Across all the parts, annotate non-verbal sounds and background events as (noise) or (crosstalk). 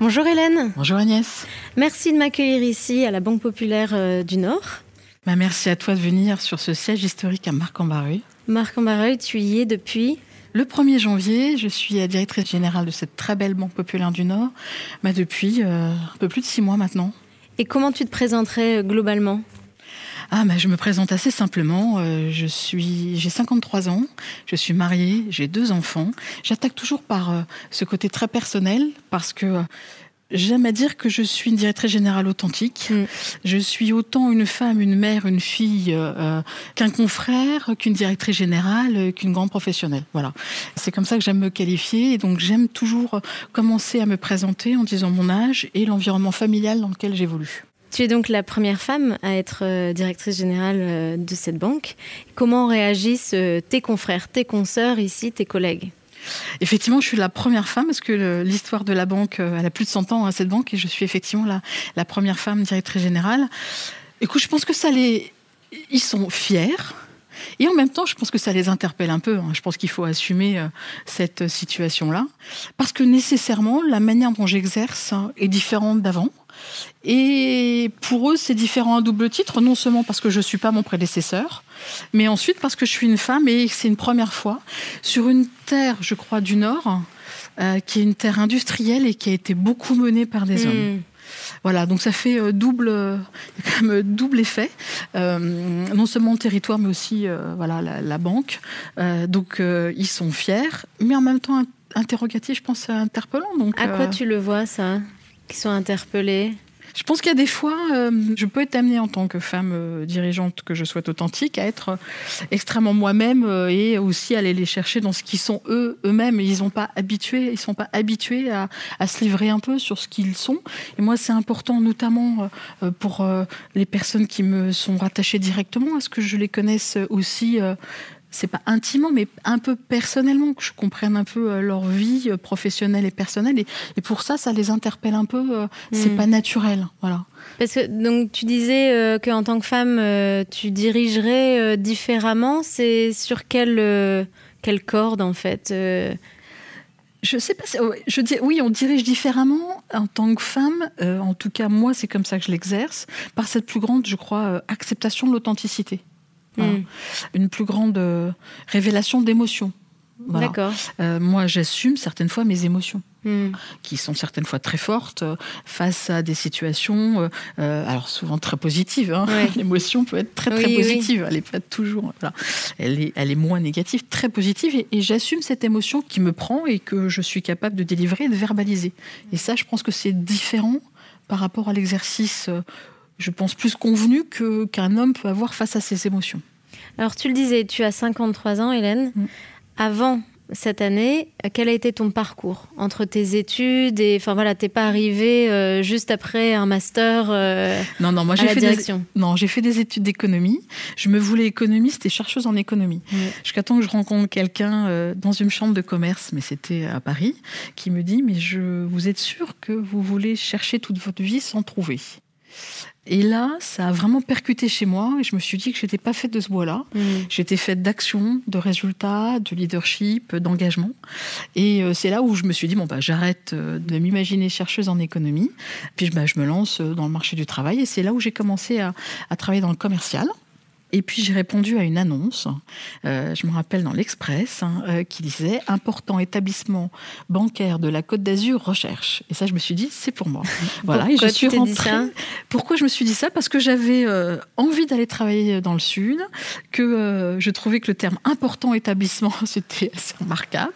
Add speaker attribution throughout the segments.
Speaker 1: Bonjour Hélène.
Speaker 2: Bonjour Agnès.
Speaker 1: Merci de m'accueillir ici à la Banque Populaire euh, du Nord.
Speaker 2: Bah, merci à toi de venir sur ce siège historique à Marc-en-Barreuil.
Speaker 1: Marc-en-Barreuil, tu y es depuis
Speaker 2: le 1er janvier, je suis la directrice générale de cette très belle Banque Populaire du Nord bah, depuis euh, un peu plus de six mois maintenant.
Speaker 1: Et comment tu te présenterais euh, globalement?
Speaker 2: Ah, bah, je me présente assez simplement. je suis, j'ai 53 ans, je suis mariée, j'ai deux enfants. J'attaque toujours par ce côté très personnel parce que J'aime à dire que je suis une directrice générale authentique. Mm. Je suis autant une femme, une mère, une fille euh, euh, qu'un confrère, qu'une directrice générale, euh, qu'une grande professionnelle. Voilà. C'est comme ça que j'aime me qualifier. Et donc j'aime toujours commencer à me présenter en disant mon âge et l'environnement familial dans lequel j'évolue.
Speaker 1: Tu es donc la première femme à être directrice générale de cette banque. Comment réagissent tes confrères, tes consoeurs ici, tes collègues?
Speaker 2: Effectivement, je suis la première femme parce que l'histoire de la banque, euh, elle a plus de 100 ans, hein, cette banque, et je suis effectivement la, la première femme directrice générale. Écoute, je pense que ça les... Ils sont fiers. Et en même temps, je pense que ça les interpelle un peu. Hein. Je pense qu'il faut assumer euh, cette situation-là. Parce que nécessairement, la manière dont j'exerce hein, est différente d'avant. Et pour eux, c'est différent à double titre, non seulement parce que je ne suis pas mon prédécesseur, mais ensuite parce que je suis une femme et c'est une première fois sur une terre, je crois, du Nord, euh, qui est une terre industrielle et qui a été beaucoup menée par des hommes. Hmm. Voilà, donc ça fait euh, double, (laughs) double effet, euh, non seulement le territoire, mais aussi voilà la, banque. donc ils sont fiers, mais en même temps interrogatifs, je pense, interpellant. Donc,
Speaker 1: à quoi tu le vois ça? Qui sont interpellés
Speaker 2: je pense qu'il y a des fois, euh, je peux être amenée en tant que femme euh, dirigeante que je souhaite authentique à être euh, extrêmement moi-même et aussi aller les chercher dans ce qu'ils sont eux eux-mêmes. Ils sont pas habitués, ils sont pas habitués à, se livrer un peu sur ce qu'ils sont. Et moi, c'est important, notamment pour les personnes qui me sont rattachées directement, à ce que je les connaisse aussi c'est pas intimement, mais un peu personnellement, que je comprenne un peu euh, leur vie euh, professionnelle et personnelle. Et, pour ça, ça les interpelle un peu. Euh, c'est hmm. pas naturel, voilà.
Speaker 1: Parce que donc tu disais qu'en tant que femme, tu dirigerais différemment. C'est sur quelle quelle corde en fait
Speaker 2: Je sais pas. Je dis oui, on dirige différemment en tant que femme. en tout cas, moi, c'est comme ça que je l'exerce, par cette plus grande, je crois, acceptation de l'authenticité. Hmm. Une plus grande euh, révélation d'émotions.
Speaker 1: D'accord.
Speaker 2: Euh, moi, j'assume certaines fois mes émotions, hmm. qui sont certaines fois très fortes euh, face à des situations, alors souvent très positives. Hein. (laughs) L'émotion peut être très très positive, elle n'est pas toujours. Elle, est, elle est moins négative, très positive, et, et j'assume cette émotion qui me prend et que je suis capable de délivrer et de verbaliser. Et ça, je pense que c'est différent par rapport à l'exercice je pense, plus convenu qu'un homme peut avoir face à ses émotions.
Speaker 1: Alors tu le disais, tu as 53 ans, Hélène. Mm. Avant cette année, quel a été ton parcours entre tes études et enfin voilà, t'es pas arrivée euh, juste après un master euh,
Speaker 2: Non non, moi j'ai fait. Des, non, j'ai fait des études d'économie. Je me voulais économiste et chercheuse en économie. Mm. Jusqu'à temps que je rencontre quelqu'un euh, dans une chambre de commerce, mais c'était à Paris, qui me dit mais je vous êtes sûr que vous voulez chercher toute votre vie sans trouver? Et là, ça a vraiment percuté chez moi et je me suis dit que je n'étais pas faite de ce bois-là. Mmh. J'étais faite d'action, de résultats, de leadership, d'engagement. Et euh, c'est là où je me suis dit, bon, bah, j'arrête euh, de m'imaginer chercheuse en économie. Puis bah, je me lance euh, dans le marché du travail et c'est là où j'ai commencé à, à travailler dans le commercial. Et puis j'ai répondu à une annonce, euh, je me rappelle dans l'Express, hein, euh, qui disait important établissement bancaire de la Côte d'Azur recherche. Et ça, je me suis dit c'est pour moi. (laughs)
Speaker 1: Voilà. Pourquoi et je suis rentrée.
Speaker 2: Pourquoi je me suis dit ça? Parce que j'avais euh, envie d'aller travailler dans le sud, que je trouvais que le terme important établissement (laughs) c'était assez remarquable,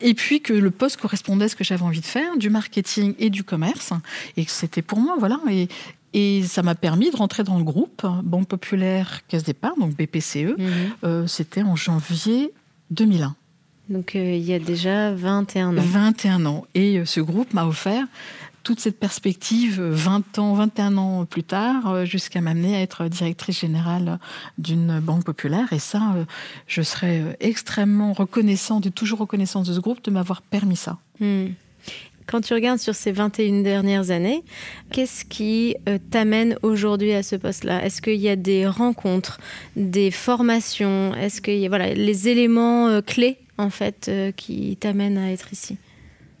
Speaker 2: et puis que le poste correspondait à ce que j'avais envie de faire, du marketing et du commerce, et que c'était pour moi, voilà. Et, et ça m'a permis de rentrer dans le groupe Banque Populaire Caisse d'Épargne, donc BPCE. Mhm. Euh, c'était en janvier 2001.
Speaker 1: Donc euh, il y a déjà 21 ans.
Speaker 2: 21 ans. Et euh, ce groupe m'a offert toute cette perspective 20 ans, 21 ans plus tard, jusqu'à m'amener à être directrice générale d'une banque populaire. Et ça, je serais extrêmement reconnaissante, et toujours reconnaissante de ce groupe, de m'avoir permis ça. Hmm.
Speaker 1: Quand tu regardes sur ces 21 dernières années, qu'est-ce qui euh, t'amène aujourd'hui à ce poste-là? Est-ce qu'il y a des rencontres, des formations? Est-ce qu'il y a voilà, les éléments euh, clés en fait euh, qui t'amènent à être ici?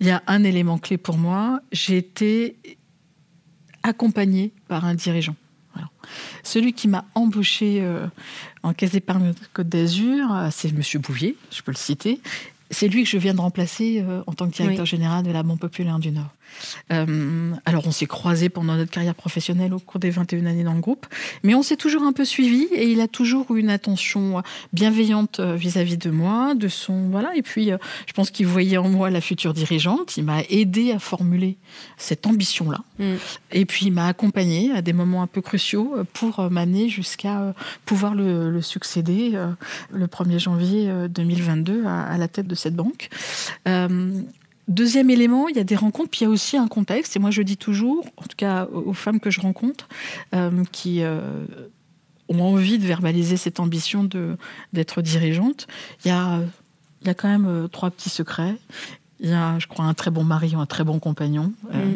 Speaker 2: Il y a un élément clé pour moi. J'ai été accompagnée par un dirigeant. Celui qui m'a embauché en caisse d'épargne Côte d'Azur, c'est M. Bouvier, je peux le citer, c'est lui que je viens de remplacer euh, en tant que directeur général de la Banque Populaire du Nord. Euh, alors, on s'est croisés pendant notre carrière professionnelle au cours des 21 années dans le groupe, mais on s'est toujours un peu suivi et il a toujours eu une attention bienveillante euh, vis-à-vis de moi, de son. Voilà, et puis euh, je pense qu'il voyait en moi la future dirigeante. Il m'a aidé à formuler cette ambition-là. Mm. Et puis il m'a accompagné à des moments un peu cruciaux pour m'amener jusqu'à pouvoir le, succéder le 1er janvier 2022 à, à, la tête de cette banque. Deuxième élément, il y a des rencontres, puis il y a aussi un contexte. Et moi, je dis toujours, en tout cas aux femmes que je rencontre, euh, qui euh, ont envie de verbaliser cette ambition d'être dirigeante, il y a, il y a quand même euh, trois petits secrets. Il y a, je crois, un très bon mari ou un très bon compagnon. Mm.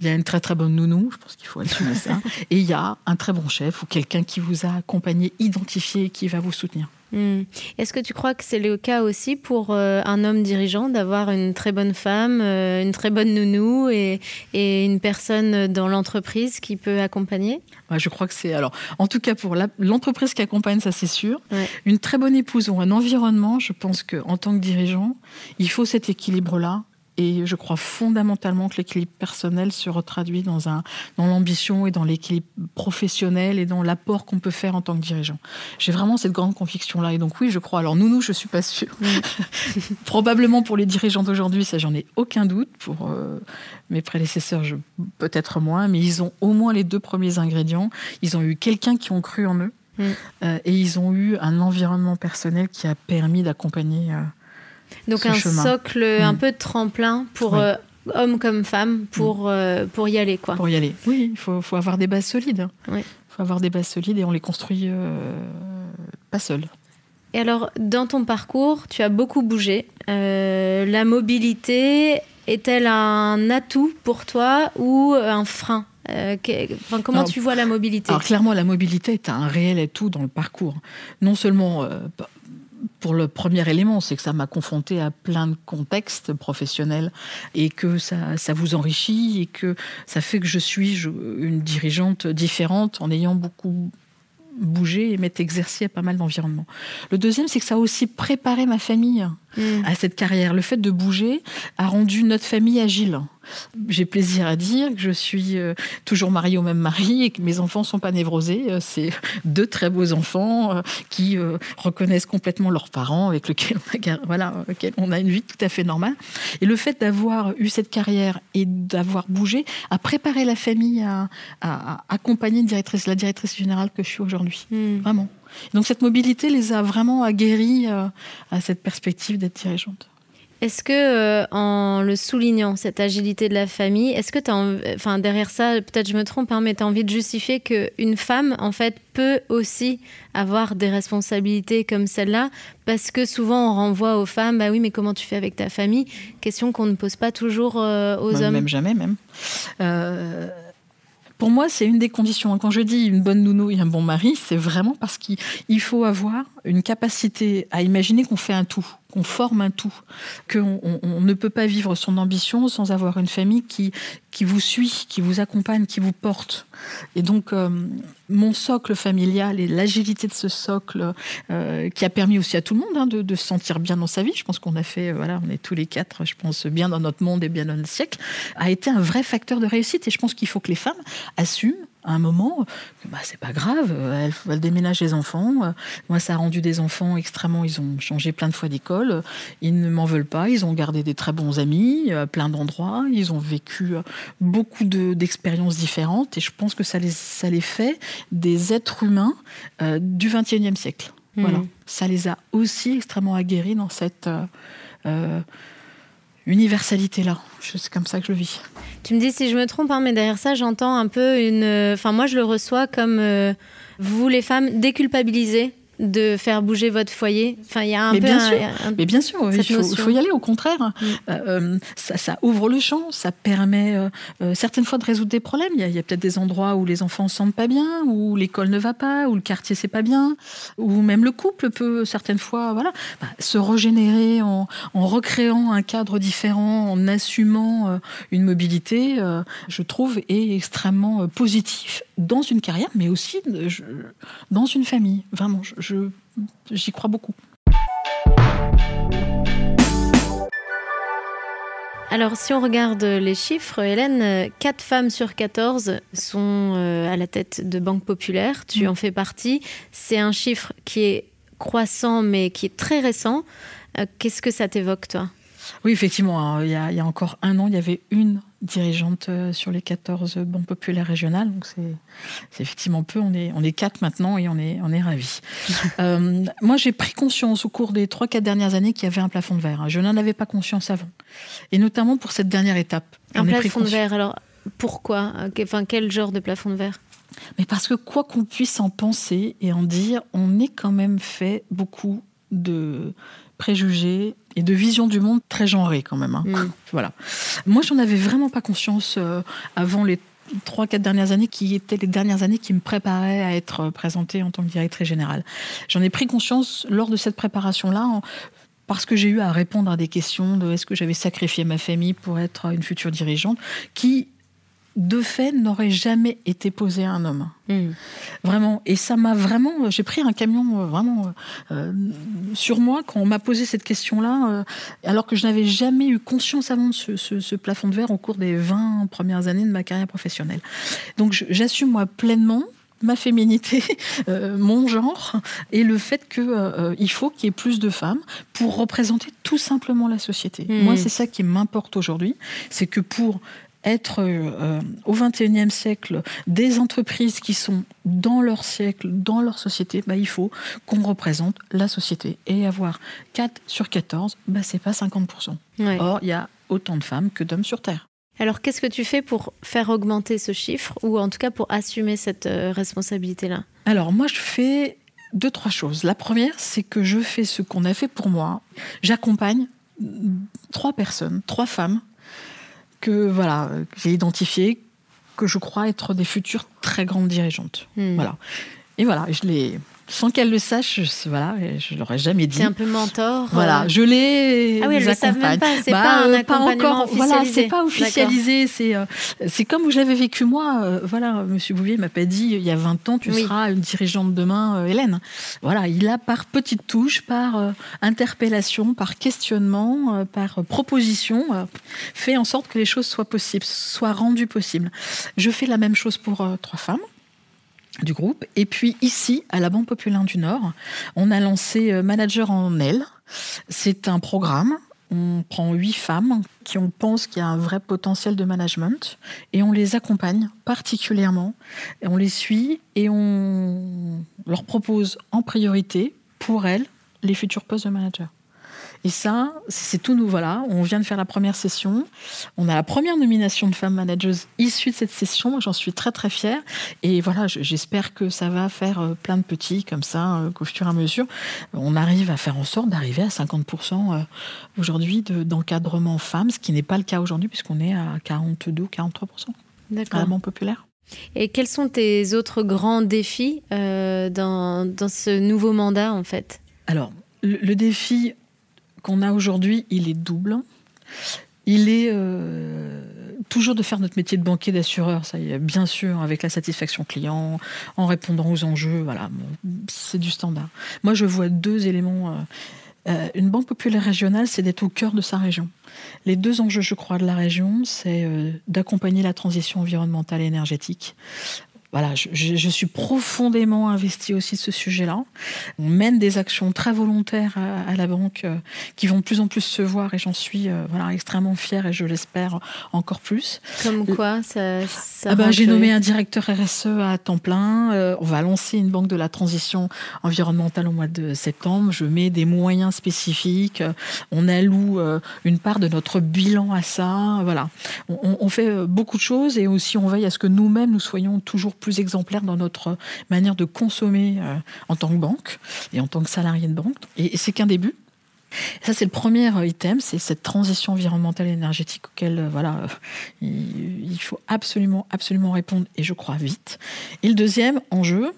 Speaker 2: Il y a une très très bonne nounou, je pense qu'il faut assumer ça. Et il y a un très bon chef ou quelqu'un qui vous a accompagné, identifié et qui va vous soutenir.
Speaker 1: Hmm. Est-ce que tu crois que c'est le cas aussi pour euh, un homme dirigeant d'avoir une très bonne femme, euh, une très bonne nounou et, une personne dans l'entreprise qui peut accompagner?
Speaker 2: Je crois que c'est alors, en tout cas pour l'entreprise qui accompagne, ça c'est sûr. Une très bonne épouse ou un environnement, je pense que en tant que dirigeant, il faut cet équilibre-là et je crois fondamentalement que l'équilibre personnel se retraduit dans, un, dans l'ambition et dans l'équilibre professionnel et dans l'apport qu'on peut faire en tant que dirigeant. J'ai vraiment cette grande conviction-là. Et donc oui, je crois. Alors nous, je suis pas sûre. (laughs) Probablement pour les dirigeants d'aujourd'hui, ça j'en ai aucun doute. Pour euh, mes prédécesseurs, peut-être moins. Mais ils ont au moins les deux premiers ingrédients. Ils ont eu quelqu'un qui ont cru en eux. Mm. Euh, et ils ont eu un environnement personnel qui a permis d'accompagner... Euh,
Speaker 1: donc un socle, un mm. peu de tremplin pour euh, hommes comme femmes pour, mm. euh, pour y aller. Quoi.
Speaker 2: Pour y aller, oui, il faut, faut, avoir des bases solides. Il faut avoir des bases solides et on les construit euh, pas seuls.
Speaker 1: Et alors, dans ton parcours, tu as beaucoup bougé. la mobilité est-elle un atout pour toi ou un frein? Comment tu vois la mobilité?
Speaker 2: Alors clairement, la mobilité est un réel atout dans le parcours. Non seulement pour le premier élément, c'est que ça m'a confronté à plein de contextes professionnels et que ça, ça vous enrichit et que ça fait que je suis une dirigeante différente en ayant beaucoup bougé et m'être exercé à pas mal d'environnements. Le deuxième, c'est que ça a aussi préparé ma famille à cette carrière. Le fait de bouger a rendu notre famille agile. J'ai plaisir à dire que je suis euh, toujours mariée au même mari et que mes enfants sont pas névrosés. Euh, c'est deux très beaux enfants euh, qui reconnaissent complètement leurs parents avec lesquels on a, voilà, on a une vie tout à fait normale. Et le fait d'avoir eu cette carrière et d'avoir bougé a préparé la famille à, accompagner une directrice, la directrice générale que je suis aujourd'hui. Hmm. Vraiment. Donc cette mobilité les a vraiment aguerris à cette perspective d'être dirigeante.
Speaker 1: Est-ce que, euh, en le soulignant, cette agilité de la famille, est-ce que tu as, enfin, derrière ça, peut-être je me trompe, hein, mais tu as envie de justifier qu'une femme, en fait, peut aussi avoir des responsabilités comme celle-là? Parce que souvent, on renvoie aux femmes, bah oui, mais comment tu fais avec ta famille? Question qu'on ne pose pas toujours euh, aux hommes.
Speaker 2: Même jamais, même. Euh, pour moi, c'est une des conditions. Quand je dis une bonne nounou et un bon mari, c'est vraiment parce qu'il faut avoir une capacité à imaginer qu'on fait un tout qu'on forme un tout, qu'on on, ne peut pas vivre son ambition sans avoir une famille qui, qui vous suit, qui vous accompagne, qui vous porte. Et donc, euh, mon socle familial et l'agilité de ce socle, euh, qui a permis aussi à tout le monde hein, de, se sentir bien dans sa vie, je pense qu'on a fait, voilà, on est tous les quatre, je pense, bien dans notre monde et bien dans notre siècle, a été un vrai facteur de réussite. Et je pense qu'il faut que les femmes assument à un moment, bah, c'est pas grave, elle, elle, déménage les enfants. Moi, ça a rendu des enfants extrêmement. Ils ont changé plein de fois d'école. Ils ne m'en veulent pas. Ils ont gardé des très bons amis à plein d'endroits. Ils ont vécu beaucoup d'expériences différentes. Et je pense que ça les, ça les fait des êtres humains euh, du XXIe siècle. Mmh. Voilà. Ça les a aussi extrêmement aguerris dans cette. Euh, euh, universalité-là. c'est comme ça que je vis.
Speaker 1: Tu me dis si je me trompe, hein, mais derrière ça, j'entends un peu une. Enfin, moi, je le reçois comme vous, les femmes, déculpabilisées de faire bouger votre foyer
Speaker 2: Enfin, il y a un mais peu bien sûr. mais bien sûr, il faut, y aller. Au contraire, mm. euh, euh, ça, ouvre le champ, ça permet euh, certaines fois de résoudre des problèmes. Il y a, peut-être des endroits où les enfants ne se sentent pas bien, où l'école ne va pas, où le quartier c'est pas bien, où même le couple peut certaines fois, voilà, bah, se régénérer en, recréant un cadre différent, en assumant une mobilité. je trouve est extrêmement positif dans une carrière, mais aussi dans une famille. Vraiment, j'y crois beaucoup.
Speaker 1: Alors, si on regarde les chiffres, Hélène, 4 femmes sur 14 sont euh, à la tête de banques populaires. Tu mm. en fais partie. C'est un chiffre qui est croissant, mais qui est très récent. Euh, qu'est-ce que ça t'évoque, toi?
Speaker 2: Oui, effectivement. Hein, il y, a, encore un an, il y avait une dirigeante euh, sur les 14 banques populaires régionales. Donc c'est effectivement peu. On est, on est quatre maintenant et on est, on est ravis. (laughs) Euh, moi, j'ai pris conscience au cours des 3-4 dernières années qu'il y avait un plafond de verre. Je n'en avais pas conscience avant. Et notamment pour cette dernière étape.
Speaker 1: Un plafond de verre, alors pourquoi? Enfin, quel genre de plafond de verre?
Speaker 2: Mais parce que quoi qu'on puisse en penser et en dire, on est quand même fait beaucoup de préjugés et de vision du monde très genrée quand même. Hein. Mm. (laughs) Voilà. Moi, j'en avais vraiment pas conscience euh, avant les trois, quatre dernières années qui étaient les dernières années qui me préparaient à être présentée en tant que directrice générale. J'en ai pris conscience lors de cette préparation-là. parce que j'ai eu à répondre à des questions de est-ce que j'avais sacrifié ma famille pour être une future dirigeante, qui de fait, n'aurait jamais été posé à un homme. Hmm. Vraiment. Et ça m'a vraiment. J'ai pris un camion euh, vraiment euh, sur moi quand on m'a posé cette question-là, euh, alors que je n'avais jamais eu conscience avant de ce, plafond de verre au cours des 20 premières années de ma carrière professionnelle. Donc j'assume moi pleinement ma féminité, (laughs) mon genre, et le fait qu'il faut qu'il y ait plus de femmes pour représenter tout simplement la société. Hmm. Moi, c'est ça qui m'importe aujourd'hui, c'est que pour être euh, au XXIe siècle des entreprises qui sont dans leur siècle, dans leur société, bah, il faut qu'on représente la société. Et avoir 4 sur 14, bah, c'est pas 50%. Or, il y a autant de femmes que d'hommes sur Terre.
Speaker 1: Alors, qu'est-ce que tu fais pour faire augmenter ce chiffre, ou en tout cas pour assumer cette euh, responsabilité-là?
Speaker 2: Alors, moi, je fais deux, trois choses. La première, c'est que je fais ce qu'on a fait pour moi. J'accompagne trois personnes, trois femmes que voilà, j'ai identifié que je crois être des futures très grandes dirigeantes. Hmm. Voilà. Et voilà, je les sans qu'elle le sache, je, voilà, je l'aurais jamais dit.
Speaker 1: C'est un peu mentor.
Speaker 2: Voilà, euh. je les
Speaker 1: ah oui, elle accompagne. Pas, c'est bah, pas un euh, accompagnement officialisé.
Speaker 2: Voilà, c'est pas officialisé. C'est euh, c'est comme je l'avais vécu moi. voilà, Monsieur Bouvier m'a pas dit il y a 20 ans tu seras une dirigeante demain, Hélène. Voilà, il a par petites touches, par interpellation, par questionnement, par proposition, fait en sorte que les choses soient possibles, soient rendues possibles. Je fais la même chose pour trois femmes du groupe. Et puis ici, à la Banque Populaire du Nord, on a lancé euh, Manager en L. C'est un programme. On prend huit femmes qui on pense qu'il y a un vrai potentiel de management et on les accompagne particulièrement. Et on les suit et on leur propose en priorité pour elles les futurs postes de manager. Et ça, c'est tout nouveau. Voilà, on vient de faire la première session. On a la première nomination de femmes managers issue de cette session. J'en suis très très fière. Et voilà, j'espère que ça va faire euh, plein de petits comme ça, euh, qu'au fur et à mesure, on arrive à faire en sorte d'arriver à 50% euh, aujourd'hui d'encadrement femmes, ce qui n'est pas le cas aujourd'hui puisqu'on est à 42 43% D'accord. populaire.
Speaker 1: Et quels sont tes autres grands défis dans, dans, ce nouveau mandat en fait?
Speaker 2: Alors, le défi qu'on a aujourd'hui, il est double. Il est euh, toujours de faire notre métier de banquier, d'assureur, ça y est, bien sûr, avec la satisfaction client, en répondant aux enjeux, voilà, c'est du standard. Moi, je vois deux éléments. Euh, euh, une banque populaire régionale, c'est d'être au cœur de sa région. Les deux enjeux, je crois, de la région, c'est d'accompagner la transition environnementale et énergétique voilà, je, suis profondément investie aussi de ce sujet-là. On mène des actions très volontaires à, la banque euh, qui vont de plus en plus se voir et j'en suis euh, voilà, extrêmement fière et je l'espère encore plus.
Speaker 1: Comme quoi ça,
Speaker 2: ah ben, J'ai nommé un directeur RSE à temps plein. Euh, on va lancer une banque de la transition environnementale au mois de septembre. Je mets des moyens spécifiques. On alloue une part de notre bilan à ça. Voilà. On, on fait beaucoup de choses et aussi on veille à ce que nous-mêmes nous soyons toujours plus exemplaires dans notre manière de consommer euh, en tant que banque et en tant que salarié de banque. Et, c'est qu'un début. ça, c'est le premier item, c'est cette transition environnementale et énergétique auquel euh, voilà, il faut absolument, absolument répondre, et je crois vite. Et le deuxième enjeu,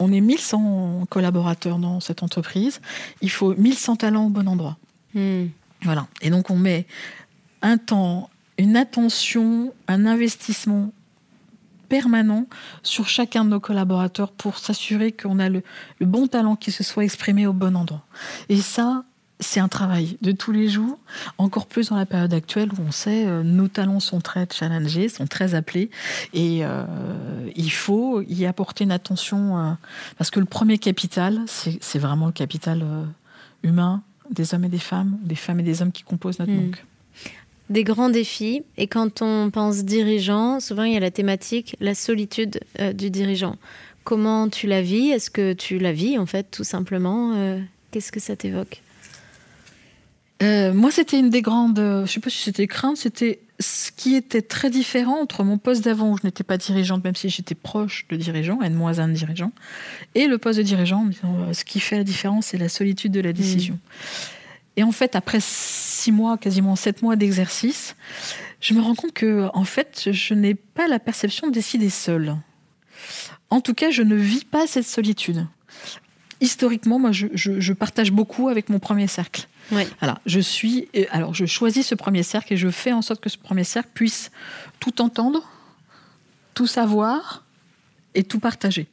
Speaker 2: on est 1100 collaborateurs dans cette entreprise, il faut 1100 talents au bon endroit. Hmm. Voilà. Et donc, on met un temps, une attention, un investissement permanent sur chacun de nos collaborateurs pour s'assurer qu'on a le, bon talent qui se soit exprimé au bon endroit. Et ça, c'est un travail de tous les jours, encore plus dans la période actuelle où on sait euh, nos talents sont très challengés, sont très appelés, et euh, il faut y apporter une attention euh, parce que le premier capital, c'est vraiment le capital humain des hommes et des femmes, des femmes et des hommes qui composent notre banque
Speaker 1: des grands défis. Et quand on pense dirigeant, souvent il y a la thématique, la solitude euh, du dirigeant. Comment tu la vis? Est-ce que tu la vis en fait, tout simplement? Euh, Qu'est-ce que ça t'évoque?
Speaker 2: Euh, moi, c'était une des grandes, je ne sais pas si c'était crainte, c'était ce qui était très différent entre mon poste d'avant où je n'étais pas dirigeante, même si j'étais proche de dirigeant, N-1 dirigeant, et le poste de dirigeant, ce qui fait la différence, c'est la solitude de la décision. Mmh. Et en fait, après six mois, quasiment sept mois d'exercice, je me rends compte que, en fait, je n'ai pas la perception de décider seule. En tout cas, je ne vis pas cette solitude. Historiquement, moi, je, partage beaucoup avec mon premier cercle. Oui. Alors, je suis, alors, je choisis ce premier cercle et je fais en sorte que ce premier cercle puisse tout entendre, tout savoir et tout partager.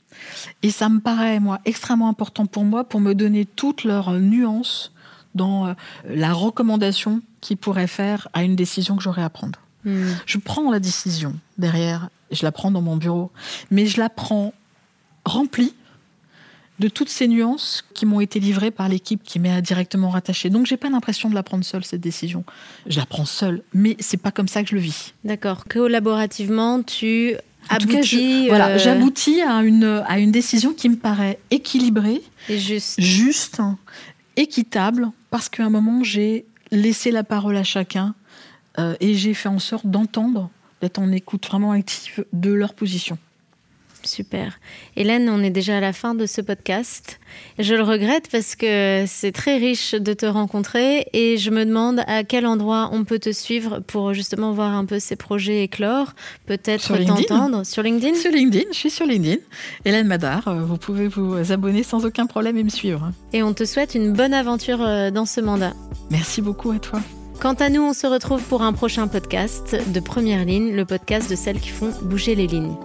Speaker 2: Et ça me paraît, moi, extrêmement important pour moi pour me donner toutes leurs nuances dans euh, la recommandation qu'ils pourraient faire à une décision que j'aurais à prendre. Hmm. Je prends la décision derrière, je la prends dans mon bureau, mais je la prends remplie de toutes ces nuances qui m'ont été livrées par l'équipe qui m'est directement rattachée. Donc j'ai pas l'impression de la prendre seule cette décision. Je la prends seule, mais c'est pas comme ça que je le vis.
Speaker 1: D'accord. Collaborativement, tu aboutis.
Speaker 2: voilà, euh, j'aboutis à une à une décision qui me paraît équilibrée,
Speaker 1: et juste,
Speaker 2: juste, équitable, parce qu'à un moment, j'ai laissé la parole à chacun euh, et j'ai fait en sorte d'entendre, d'être en écoute vraiment active de leur position.
Speaker 1: Super. Hélène, on est déjà à la fin de ce podcast. Je le regrette parce que c'est très riche de te rencontrer et je me demande à quel endroit on peut te suivre pour justement voir un peu ces projets éclore, peut-être t'entendre sur LinkedIn?
Speaker 2: Sur LinkedIn, je suis sur LinkedIn. Hélène Madar, euh, vous pouvez vous abonner sans aucun problème et me suivre.
Speaker 1: Et on te souhaite une bonne aventure euh, dans ce mandat.
Speaker 2: Merci beaucoup à toi.
Speaker 1: Quant à nous, on se retrouve pour un prochain podcast de Première Ligne, le podcast de celles qui font bouger les lignes.